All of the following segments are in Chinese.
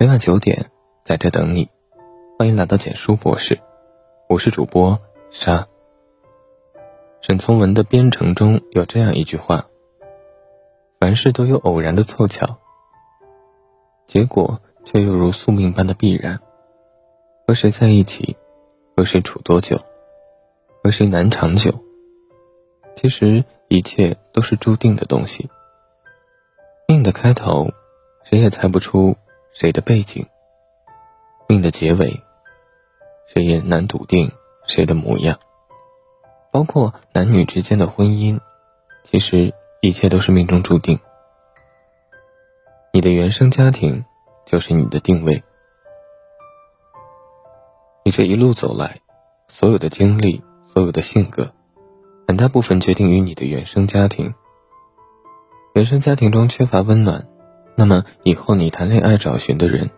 每晚九点，在这等你。欢迎来到简书博士，我是主播沙。沈从文的《编程》中有这样一句话：“凡事都有偶然的凑巧，结果却又如宿命般的必然。和谁在一起，和谁处多久，和谁难长久，其实一切都是注定的东西。命的开头，谁也猜不出谁的背景；命的结尾，谁也难笃定谁的模样。包括男女之间的婚姻，其实一切都是命中注定。你的原生家庭就是你的定位。你这一路走来，所有的经历，所有的性格，很大部分决定于你的原生家庭。原生家庭中缺乏温暖，那么以后你谈恋爱找寻的人，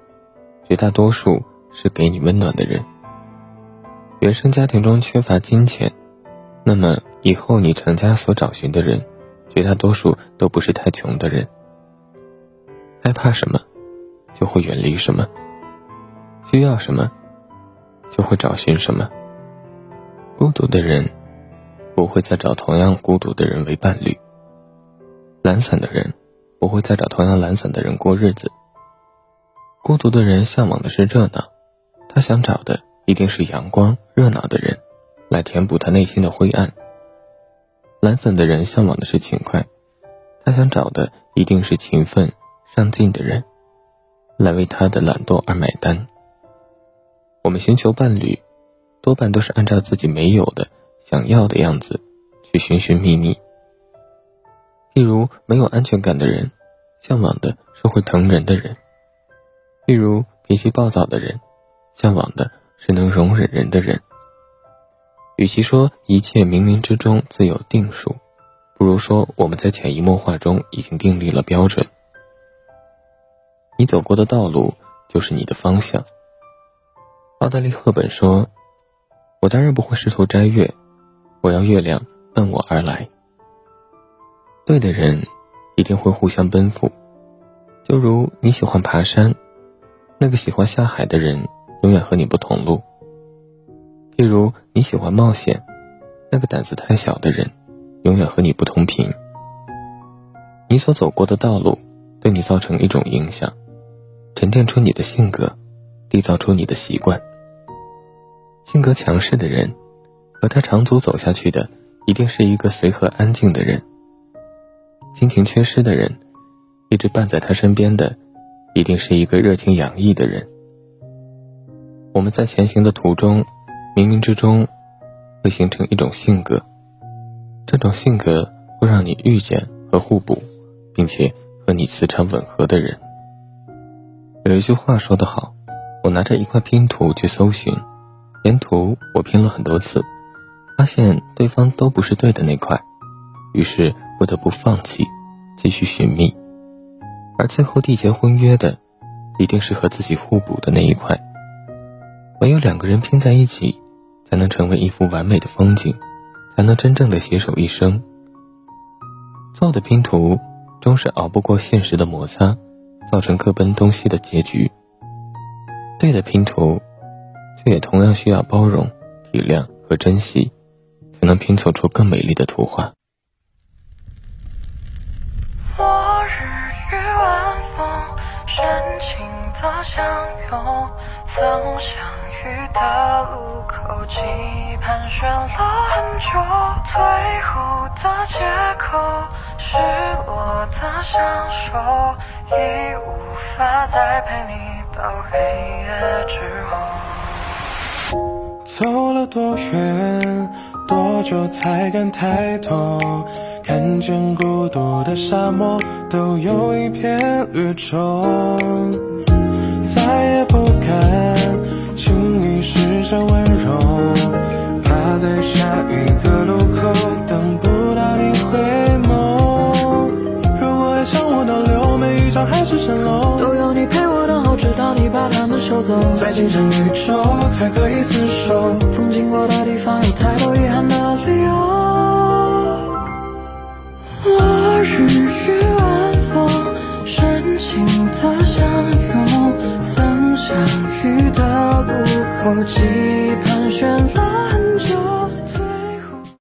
绝大多数是给你温暖的人。原生家庭中缺乏金钱，那么以后你成家所找寻的人，绝大多数都不是太穷的人。害怕什么，就会远离什么；需要什么，就会找寻什么。孤独的人，不会再找同样孤独的人为伴侣。懒散的人不会再找同样懒散的人过日子。孤独的人向往的是热闹，他想找的一定是阳光热闹的人，来填补他内心的灰暗。懒散的人向往的是勤快，他想找的一定是勤奋上进的人，来为他的懒惰而买单。我们寻求伴侣，多半都是按照自己没有的、想要的样子去寻寻觅觅。譬如没有安全感的人，向往的是会疼人的人；譬如脾气暴躁的人，向往的是能容忍人的人。与其说一切冥冥之中自有定数，不如说我们在潜移默化中已经订立了标准。你走过的道路就是你的方向。奥黛丽·赫本说：“我当然不会试图摘月，我要月亮奔我而来。”对的人，一定会互相奔赴。就如你喜欢爬山，那个喜欢下海的人，永远和你不同路。譬如你喜欢冒险，那个胆子太小的人，永远和你不同频。你所走过的道路，对你造成一种影响，沉淀出你的性格，缔造出你的习惯。性格强势的人，和他长足走下去的，一定是一个随和安静的人。心情缺失的人，一直伴在他身边的，一定是一个热情洋溢的人。我们在前行的途中，冥冥之中，会形成一种性格，这种性格会让你遇见和互补，并且和你磁场吻合的人。有一句话说得好，我拿着一块拼图去搜寻，沿途我拼了很多次，发现对方都不是对的那块，于是。不得不放弃，继续寻觅，而最后缔结婚约的，一定是和自己互补的那一块。唯有两个人拼在一起，才能成为一幅完美的风景，才能真正的携手一生。错的拼图终是熬不过现实的摩擦，造成各奔东西的结局。对的拼图，却也同样需要包容、体谅和珍惜，才能拼凑出更美丽的图画。情的相拥，曾相遇的路口，记忆盘旋了很久，最后的借口是我的相守，已无法再陪你到黑夜之后。走了多远，多久才敢抬头？看见孤独的沙漠，都有一片绿洲。再也不敢轻易施展温柔，怕在下一个路口等不到你回眸。如果爱向我倒流，每一场海市蜃楼都有你陪我等候，直到你把它们收走。在精神宇宙才可以厮守，风经过的地方有太多遗憾落日